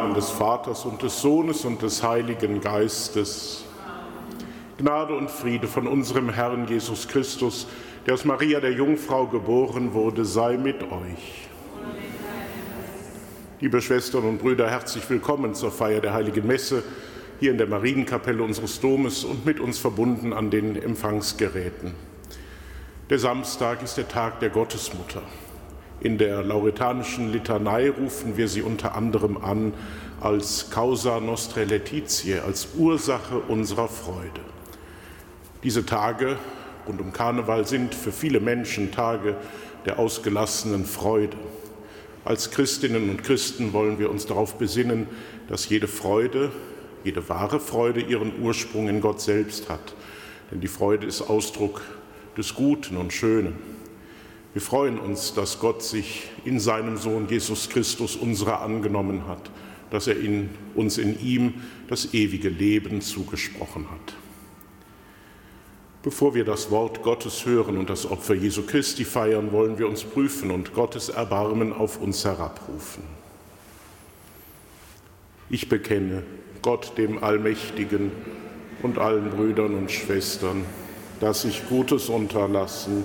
Namen des Vaters und des Sohnes und des Heiligen Geistes. Gnade und Friede von unserem Herrn Jesus Christus, der aus Maria der Jungfrau geboren wurde, sei mit euch. Liebe Schwestern und Brüder, herzlich willkommen zur Feier der Heiligen Messe hier in der Marienkapelle unseres Domes und mit uns verbunden an den Empfangsgeräten. Der Samstag ist der Tag der Gottesmutter. In der lauretanischen Litanei rufen wir sie unter anderem an als Causa Nostre Laetitiae, als Ursache unserer Freude. Diese Tage rund um Karneval sind für viele Menschen Tage der ausgelassenen Freude. Als Christinnen und Christen wollen wir uns darauf besinnen, dass jede Freude, jede wahre Freude ihren Ursprung in Gott selbst hat. Denn die Freude ist Ausdruck des Guten und Schönen. Wir freuen uns, dass Gott sich in seinem Sohn Jesus Christus unserer angenommen hat, dass er in, uns in ihm das ewige Leben zugesprochen hat. Bevor wir das Wort Gottes hören und das Opfer Jesu Christi feiern, wollen wir uns prüfen und Gottes Erbarmen auf uns herabrufen. Ich bekenne Gott dem Allmächtigen und allen Brüdern und Schwestern, dass ich Gutes unterlassen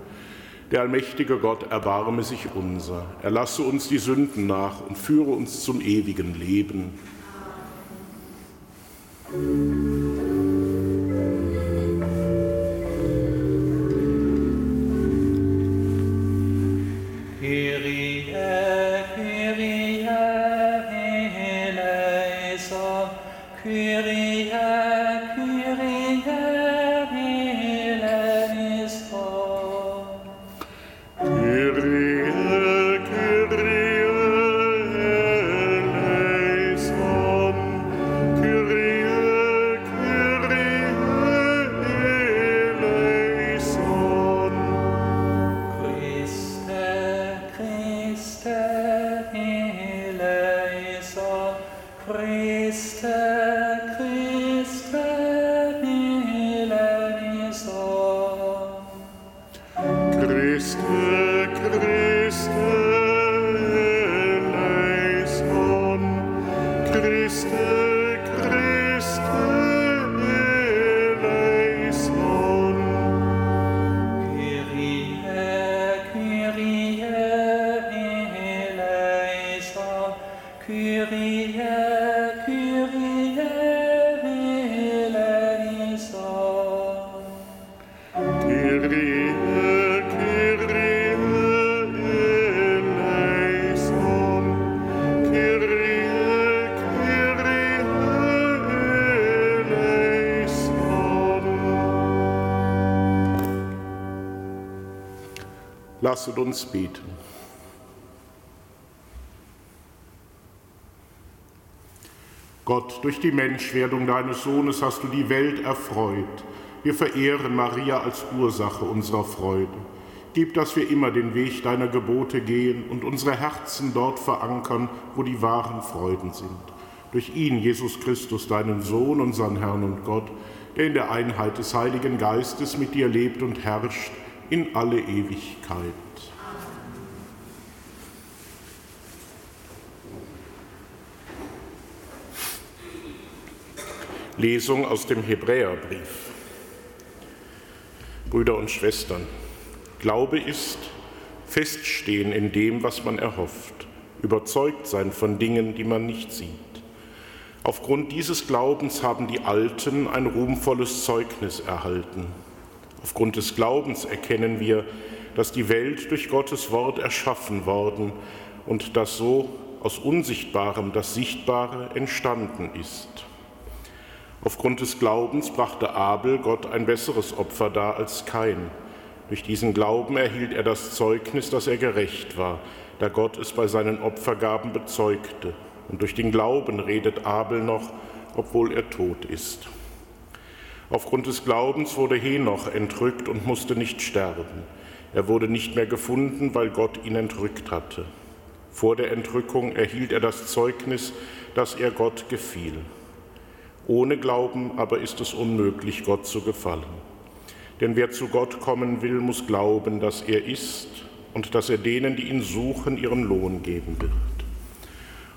Der allmächtige Gott erbarme sich unser, erlasse uns die Sünden nach und führe uns zum ewigen Leben. Lasset uns beten. Gott, durch die Menschwerdung deines Sohnes hast du die Welt erfreut. Wir verehren Maria als Ursache unserer Freude. Gib, dass wir immer den Weg deiner Gebote gehen und unsere Herzen dort verankern, wo die wahren Freuden sind. Durch ihn, Jesus Christus, deinen Sohn, unseren Herrn und Gott, der in der Einheit des Heiligen Geistes mit dir lebt und herrscht in alle Ewigkeit. Lesung aus dem Hebräerbrief. Brüder und Schwestern, Glaube ist Feststehen in dem, was man erhofft, überzeugt sein von Dingen, die man nicht sieht. Aufgrund dieses Glaubens haben die Alten ein ruhmvolles Zeugnis erhalten. Aufgrund des Glaubens erkennen wir, dass die Welt durch Gottes Wort erschaffen worden und dass so aus Unsichtbarem das Sichtbare entstanden ist. Aufgrund des Glaubens brachte Abel Gott ein besseres Opfer dar als Kain. Durch diesen Glauben erhielt er das Zeugnis, dass er gerecht war, da Gott es bei seinen Opfergaben bezeugte. Und durch den Glauben redet Abel noch, obwohl er tot ist. Aufgrund des Glaubens wurde Henoch entrückt und musste nicht sterben. Er wurde nicht mehr gefunden, weil Gott ihn entrückt hatte. Vor der Entrückung erhielt er das Zeugnis, dass er Gott gefiel. Ohne Glauben aber ist es unmöglich, Gott zu gefallen. Denn wer zu Gott kommen will, muss glauben, dass er ist und dass er denen, die ihn suchen, ihren Lohn geben wird.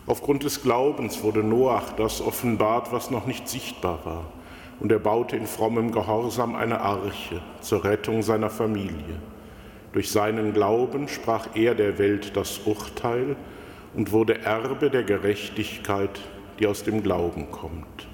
Aufgrund des Glaubens wurde Noach das offenbart, was noch nicht sichtbar war und er baute in frommem Gehorsam eine Arche zur Rettung seiner Familie. Durch seinen Glauben sprach er der Welt das Urteil und wurde Erbe der Gerechtigkeit, die aus dem Glauben kommt.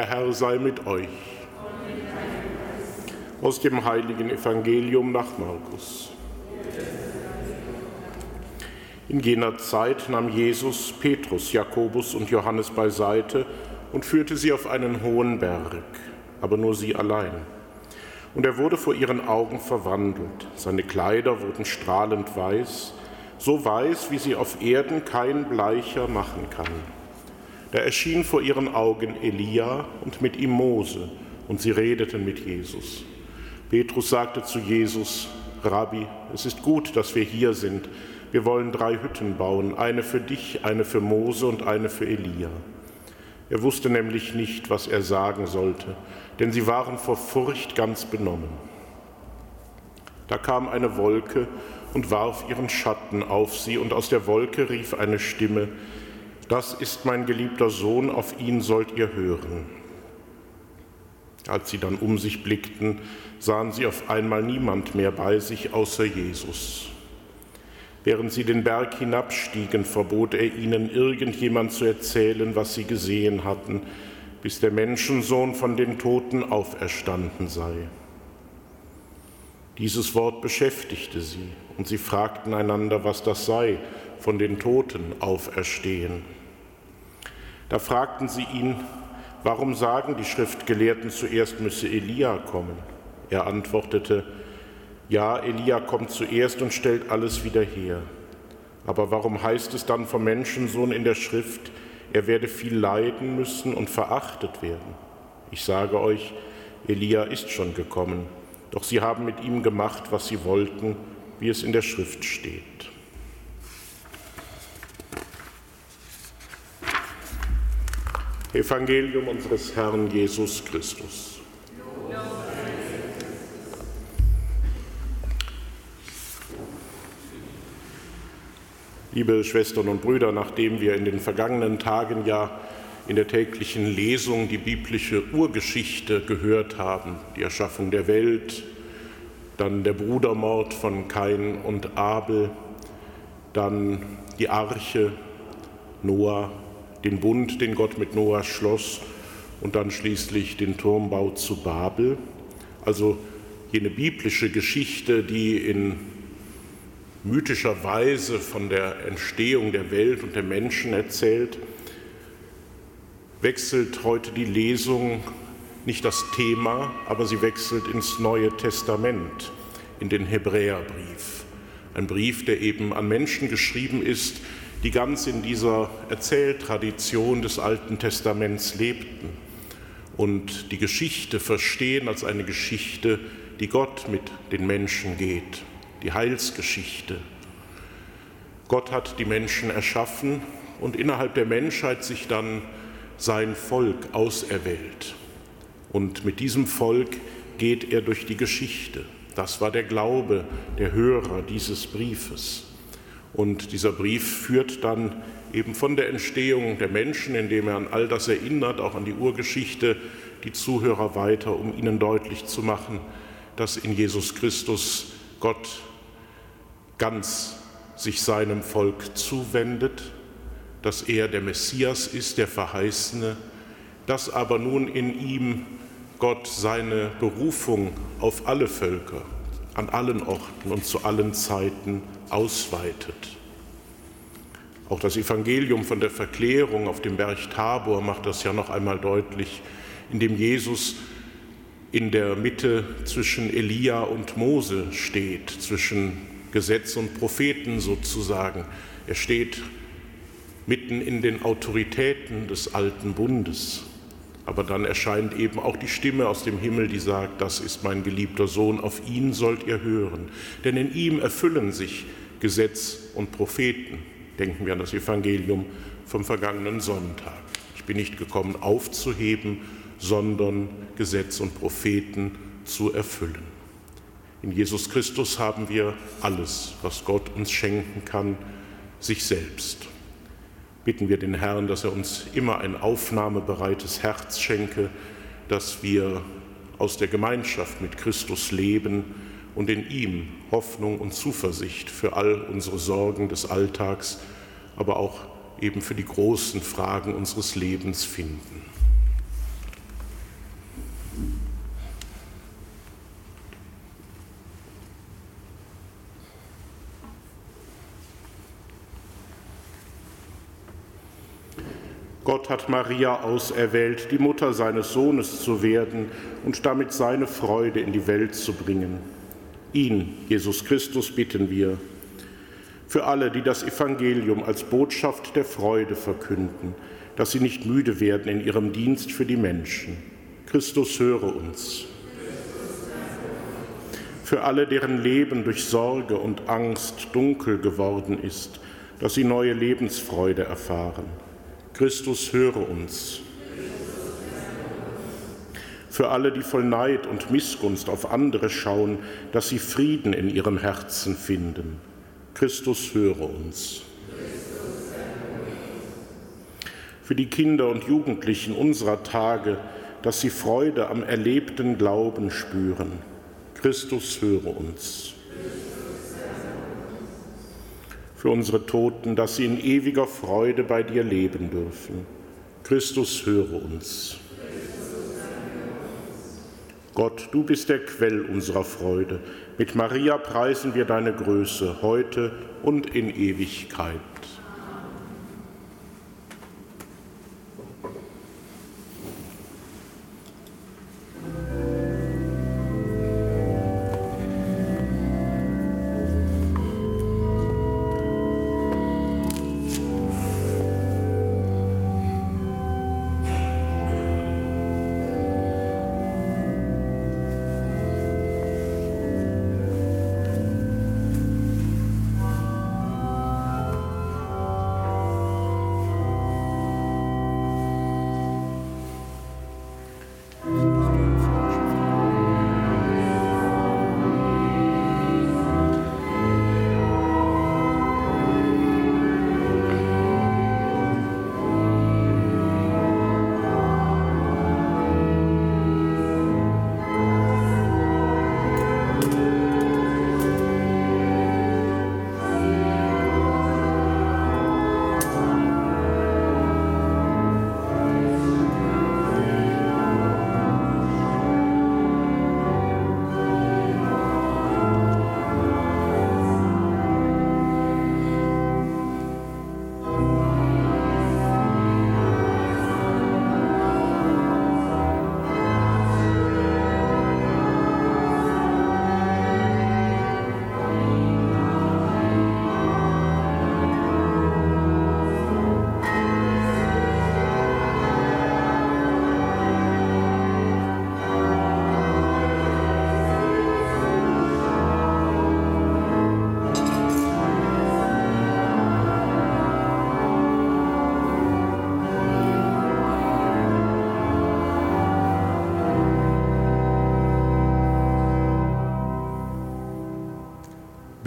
Der Herr sei mit euch. Aus dem heiligen Evangelium nach Markus. In jener Zeit nahm Jesus Petrus, Jakobus und Johannes beiseite und führte sie auf einen hohen Berg, aber nur sie allein. Und er wurde vor ihren Augen verwandelt. Seine Kleider wurden strahlend weiß, so weiß, wie sie auf Erden kein Bleicher machen kann. Da erschien vor ihren Augen Elia und mit ihm Mose, und sie redeten mit Jesus. Petrus sagte zu Jesus, Rabbi, es ist gut, dass wir hier sind. Wir wollen drei Hütten bauen, eine für dich, eine für Mose und eine für Elia. Er wusste nämlich nicht, was er sagen sollte, denn sie waren vor Furcht ganz benommen. Da kam eine Wolke und warf ihren Schatten auf sie, und aus der Wolke rief eine Stimme, Das ist mein geliebter Sohn, auf ihn sollt ihr hören. Als sie dann um sich blickten, sahen sie auf einmal niemand mehr bei sich außer Jesus. Während sie den Berg hinabstiegen, verbot er ihnen, irgendjemand zu erzählen, was sie gesehen hatten, bis der Menschensohn von den Toten auferstanden sei. Dieses Wort beschäftigte sie, und sie fragten einander, was das sei, von den Toten auferstehen. Da fragten sie ihn, warum sagen die Schriftgelehrten zuerst müsse Elia kommen? Er antwortete, ja, Elia kommt zuerst und stellt alles wieder her. Aber warum heißt es dann vom Menschensohn in der Schrift, er werde viel leiden müssen und verachtet werden? Ich sage euch, Elia ist schon gekommen, doch sie haben mit ihm gemacht, was sie wollten, wie es in der Schrift steht. Evangelium unseres Herrn Jesus Christus. Liebe Schwestern und Brüder, nachdem wir in den vergangenen Tagen ja in der täglichen Lesung die biblische Urgeschichte gehört haben, die Erschaffung der Welt, dann der Brudermord von Kain und Abel, dann die Arche, Noah, den Bund, den Gott mit Noah schloss und dann schließlich den Turmbau zu Babel. Also jene biblische Geschichte, die in mythischer Weise von der Entstehung der Welt und der Menschen erzählt, wechselt heute die Lesung nicht das Thema, aber sie wechselt ins Neue Testament, in den Hebräerbrief. Ein Brief, der eben an Menschen geschrieben ist, die ganz in dieser Erzähltradition des Alten Testaments lebten und die Geschichte verstehen als eine Geschichte, die Gott mit den Menschen geht die Heilsgeschichte. Gott hat die Menschen erschaffen und innerhalb der Menschheit sich dann sein Volk auserwählt. Und mit diesem Volk geht er durch die Geschichte. Das war der Glaube der Hörer dieses Briefes. Und dieser Brief führt dann eben von der Entstehung der Menschen, indem er an all das erinnert, auch an die Urgeschichte, die Zuhörer weiter, um ihnen deutlich zu machen, dass in Jesus Christus Gott ganz sich seinem Volk zuwendet, dass er der Messias ist, der Verheißene, dass aber nun in ihm Gott seine Berufung auf alle Völker, an allen Orten und zu allen Zeiten ausweitet. Auch das Evangelium von der Verklärung auf dem Berg Tabor macht das ja noch einmal deutlich, indem Jesus in der Mitte zwischen Elia und Mose steht, zwischen Gesetz und Propheten sozusagen. Er steht mitten in den Autoritäten des alten Bundes. Aber dann erscheint eben auch die Stimme aus dem Himmel, die sagt, das ist mein geliebter Sohn, auf ihn sollt ihr hören. Denn in ihm erfüllen sich Gesetz und Propheten. Denken wir an das Evangelium vom vergangenen Sonntag. Ich bin nicht gekommen aufzuheben, sondern Gesetz und Propheten zu erfüllen. In Jesus Christus haben wir alles, was Gott uns schenken kann, sich selbst. Bitten wir den Herrn, dass er uns immer ein aufnahmebereites Herz schenke, dass wir aus der Gemeinschaft mit Christus leben und in ihm Hoffnung und Zuversicht für all unsere Sorgen des Alltags, aber auch eben für die großen Fragen unseres Lebens finden. Gott hat Maria auserwählt, die Mutter seines Sohnes zu werden und damit seine Freude in die Welt zu bringen. Ihn, Jesus Christus, bitten wir. Für alle, die das Evangelium als Botschaft der Freude verkünden, dass sie nicht müde werden in ihrem Dienst für die Menschen. Christus höre uns. Für alle, deren Leben durch Sorge und Angst dunkel geworden ist, dass sie neue Lebensfreude erfahren Christus, höre uns. Für alle, die voll Neid und Missgunst auf andere schauen, dass sie Frieden in ihrem Herzen finden. Christus, höre uns. Für die Kinder und Jugendlichen unserer Tage, dass sie Freude am erlebten Glauben spüren. Christus, höre uns für unsere Toten, dass sie in ewiger Freude bei dir leben dürfen. Christus, höre uns. Gott, du bist der Quell unserer Freude. Mit Maria preisen wir deine Größe heute und in Ewigkeit.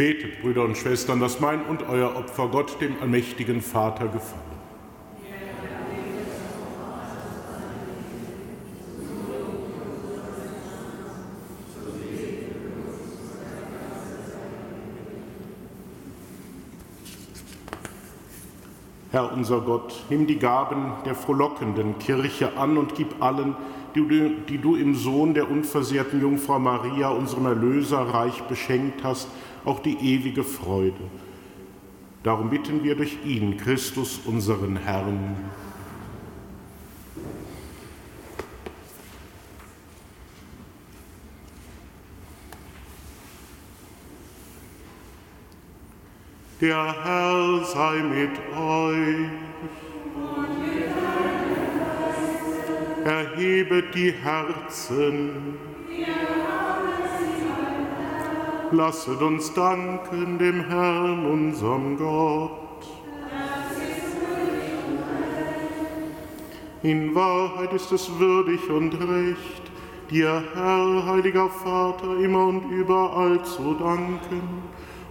Betet, Brüder und Schwestern, dass mein und euer Opfer Gott, dem allmächtigen Vater, gefallen. Herr unser Gott, nimm die Gaben der frohlockenden Kirche an und gib allen, die du, die du im Sohn der unversehrten Jungfrau Maria, unserem Erlöser, reich beschenkt hast, auch die ewige Freude. Darum bitten wir durch ihn, Christus, unseren Herrn. Der Herr sei mit euch. Erhebet die Herzen. Lasset uns danken dem Herrn, unserem Gott. In Wahrheit ist es würdig und recht, dir, Herr, heiliger Vater, immer und überall zu danken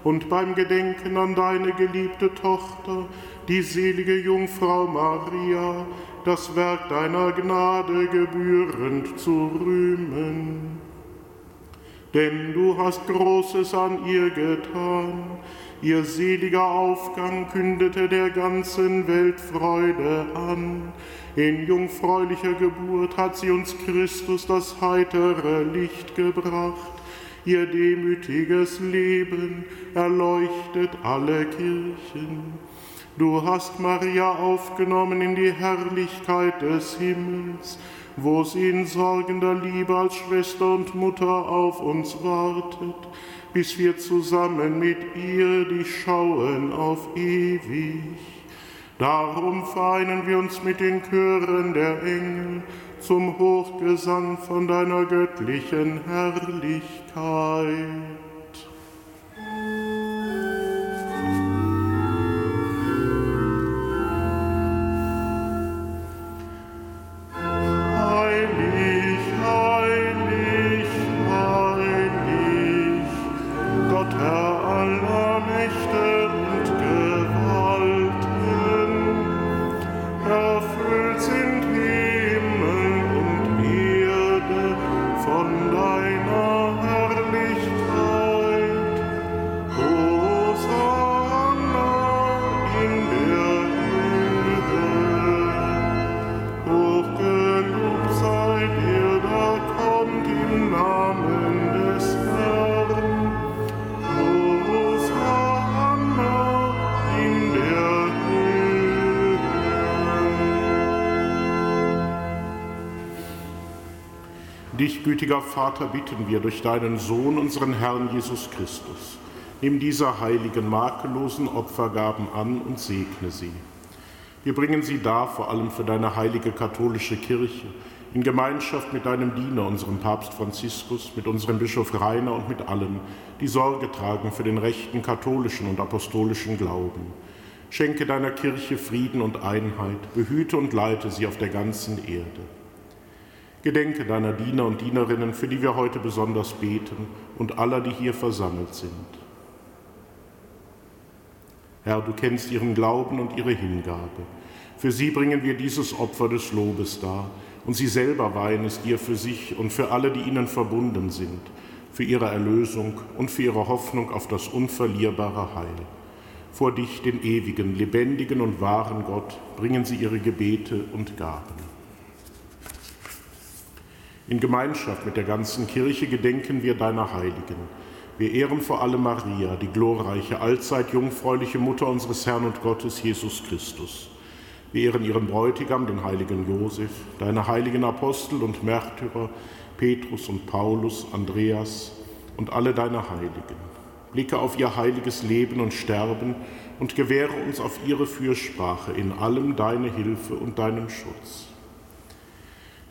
und beim Gedenken an deine geliebte Tochter, die selige Jungfrau Maria, das Werk deiner Gnade gebührend zu rühmen denn du hast Großes an ihr getan. Ihr seliger Aufgang kündete der ganzen Welt Freude an. In jungfräulicher Geburt hat sie uns Christus das heitere Licht gebracht. Ihr demütiges Leben erleuchtet alle Kirchen. Du hast Maria aufgenommen in die Herrlichkeit des Himmels, wo sie in sorgender Liebe als Schwester und Mutter auf uns wartet, bis wir zusammen mit ihr dich schauen auf ewig. Darum vereinen wir uns mit den Chören der Engel zum Hochgesang von deiner göttlichen Herrlichkeit. Gütiger Vater, bitten wir durch deinen Sohn, unseren Herrn Jesus Christus. Nimm diese heiligen, makellosen Opfergaben an und segne sie. Wir bringen sie dar, vor allem für deine heilige katholische Kirche, in Gemeinschaft mit deinem Diener, unserem Papst Franziskus, mit unserem Bischof Rainer und mit allen, die Sorge tragen für den rechten katholischen und apostolischen Glauben. Schenke deiner Kirche Frieden und Einheit, behüte und leite sie auf der ganzen Erde. Gedenke deiner Diener und Dienerinnen, für die wir heute besonders beten, und aller, die hier versammelt sind. Herr, du kennst ihren Glauben und ihre Hingabe. Für sie bringen wir dieses Opfer des Lobes dar, und sie selber weihen es dir für sich und für alle, die ihnen verbunden sind, für ihre Erlösung und für ihre Hoffnung auf das unverlierbare Heil. Vor dich, den ewigen, lebendigen und wahren Gott, bringen sie ihre Gebete und Gaben. In Gemeinschaft mit der ganzen Kirche gedenken wir deiner Heiligen. Wir ehren vor allem Maria, die glorreiche, allzeit jungfräuliche Mutter unseres Herrn und Gottes Jesus Christus. Wir ehren ihren Bräutigam, den heiligen Josef, deine heiligen Apostel und Märtyrer, Petrus und Paulus, Andreas und alle deine Heiligen. Blicke auf ihr heiliges Leben und Sterben und gewähre uns auf ihre Fürsprache in allem deine Hilfe und deinen Schutz.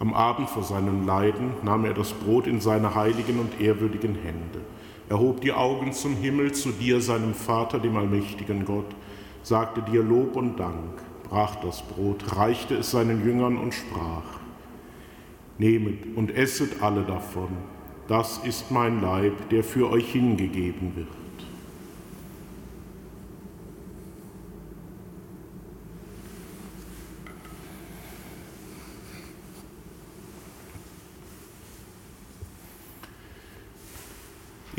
Am Abend vor seinem Leiden nahm er das Brot in seine heiligen und ehrwürdigen Hände. Er hob die Augen zum Himmel, zu dir, seinem Vater, dem allmächtigen Gott, sagte dir Lob und Dank, brach das Brot, reichte es seinen Jüngern und sprach, Nehmet und esset alle davon, das ist mein Leib, der für euch hingegeben wird.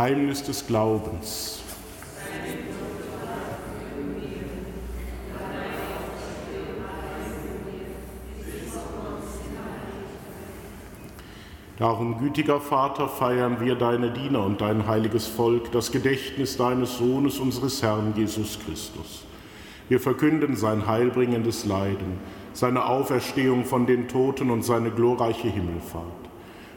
Geheimnis des Glaubens. Darum, gütiger Vater, feiern wir deine Diener und dein heiliges Volk, das Gedächtnis deines Sohnes, unseres Herrn Jesus Christus. Wir verkünden sein heilbringendes Leiden, seine Auferstehung von den Toten und seine glorreiche Himmelfahrt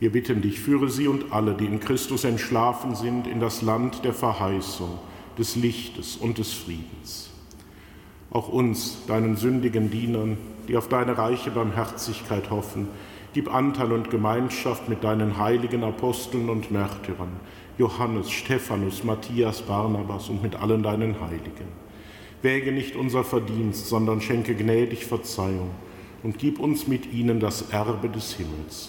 Wir bitten dich, führe sie und alle, die in Christus entschlafen sind, in das Land der Verheißung, des Lichtes und des Friedens. Auch uns, deinen sündigen Dienern, die auf deine reiche Barmherzigkeit hoffen, gib Anteil und Gemeinschaft mit deinen heiligen Aposteln und Märtyrern, Johannes, Stephanus, Matthias, Barnabas und mit allen deinen Heiligen. Wäge nicht unser Verdienst, sondern schenke gnädig Verzeihung und gib uns mit ihnen das Erbe des Himmels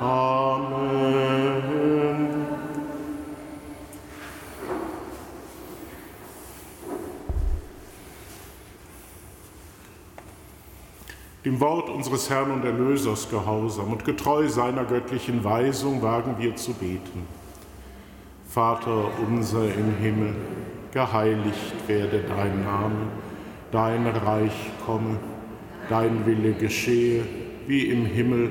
Amen. Dem Wort unseres Herrn und Erlösers gehorsam und getreu seiner göttlichen Weisung wagen wir zu beten. Vater unser im Himmel, geheiligt werde dein Name, dein Reich komme, dein Wille geschehe, wie im Himmel,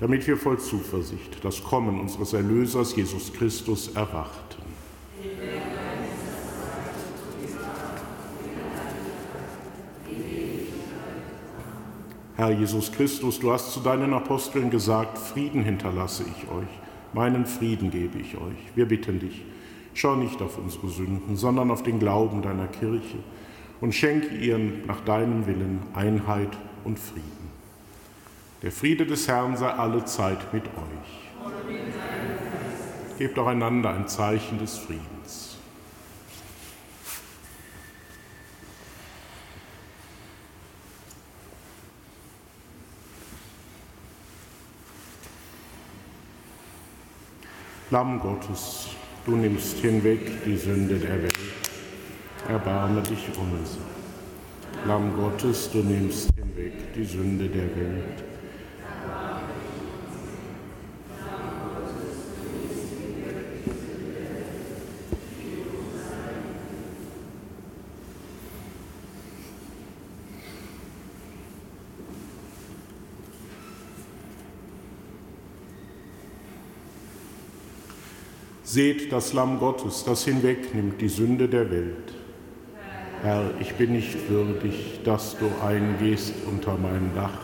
damit wir voll Zuversicht das Kommen unseres Erlösers Jesus Christus erwarten. Herr Jesus Christus, du hast zu deinen Aposteln gesagt, Frieden hinterlasse ich euch, meinen Frieden gebe ich euch. Wir bitten dich, schau nicht auf unsere Sünden, sondern auf den Glauben deiner Kirche und schenke ihr nach deinem Willen Einheit und Frieden. Der Friede des Herrn sei alle Zeit mit euch. Gebt auch einander ein Zeichen des Friedens. Lamm Gottes, du nimmst hinweg die Sünde der Welt. Erbarme dich unser. Lamm Gottes, du nimmst hinweg die Sünde der Welt Seht das Lamm Gottes, das hinwegnimmt die Sünde der Welt. Herr, ich bin nicht würdig, dass du eingehst unter mein Dach,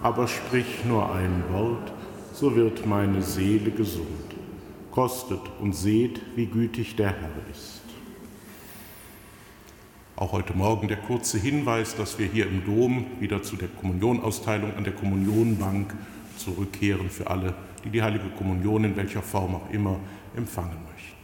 aber sprich nur ein Wort, so wird meine Seele gesund. Kostet und seht, wie gütig der Herr ist. Auch heute Morgen der kurze Hinweis, dass wir hier im Dom wieder zu der Kommunionausteilung an der Kommunionbank zurückkehren für alle, die die heilige Kommunion in welcher Form auch immer empfangen möchten.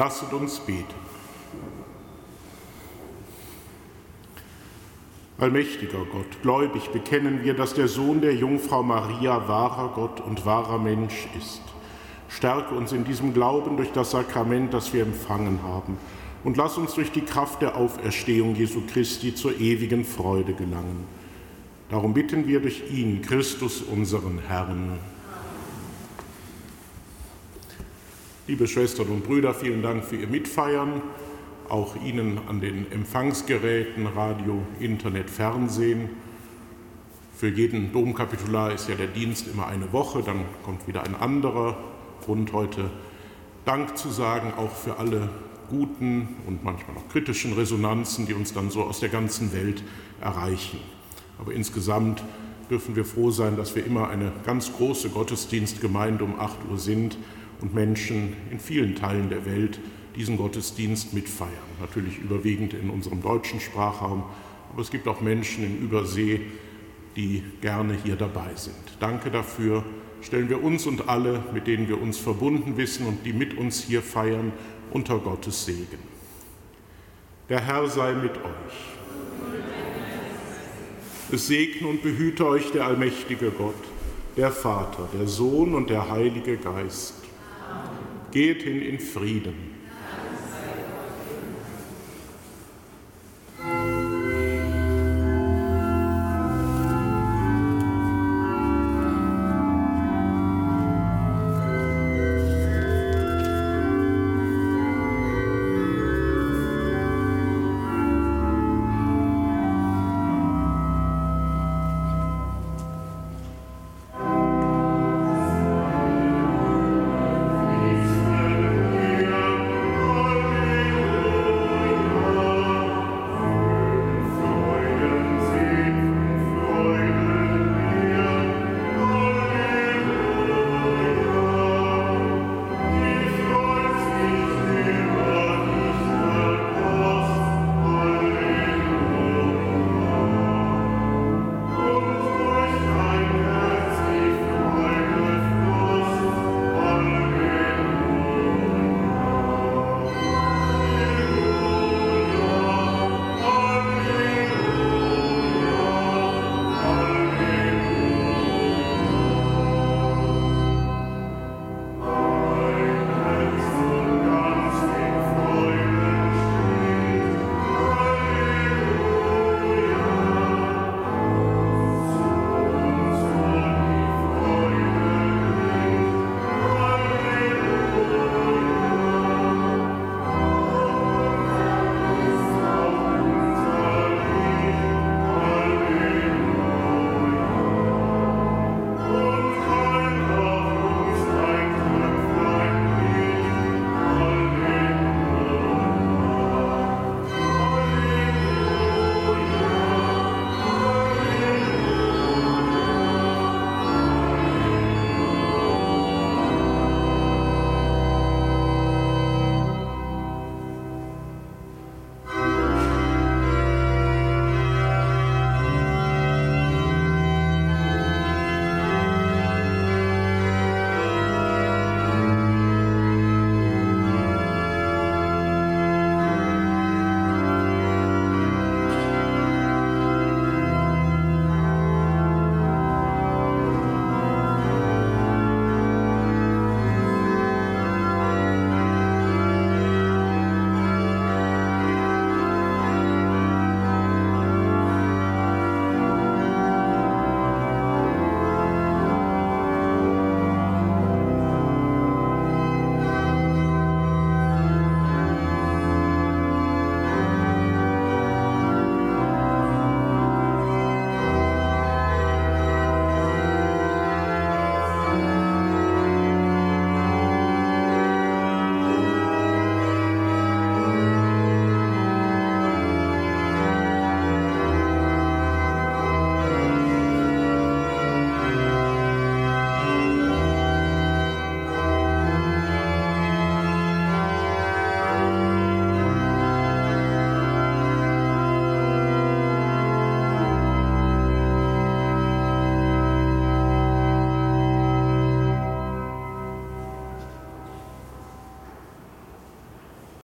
Lasset uns beten. Allmächtiger Gott, gläubig bekennen wir, dass der Sohn der Jungfrau Maria wahrer Gott und wahrer Mensch ist. Stärke uns in diesem Glauben durch das Sakrament, das wir empfangen haben, und lass uns durch die Kraft der Auferstehung Jesu Christi zur ewigen Freude gelangen. Darum bitten wir durch ihn, Christus, unseren Herrn. Liebe Schwestern und Brüder, vielen Dank für Ihr Mitfeiern. Auch Ihnen an den Empfangsgeräten, Radio, Internet, Fernsehen. Für jeden Domkapitular ist ja der Dienst immer eine Woche, dann kommt wieder ein anderer Grund heute Dank zu sagen, auch für alle guten und manchmal auch kritischen Resonanzen, die uns dann so aus der ganzen Welt erreichen. Aber insgesamt dürfen wir froh sein, dass wir immer eine ganz große Gottesdienstgemeinde um 8 Uhr sind und Menschen in vielen Teilen der Welt diesen Gottesdienst mitfeiern. Natürlich überwiegend in unserem deutschen Sprachraum, aber es gibt auch Menschen in Übersee, die gerne hier dabei sind. Danke dafür. Stellen wir uns und alle, mit denen wir uns verbunden wissen und die mit uns hier feiern, unter Gottes Segen. Der Herr sei mit euch. Es segne und behüte euch der allmächtige Gott, der Vater, der Sohn und der Heilige Geist. Geht hin in Frieden.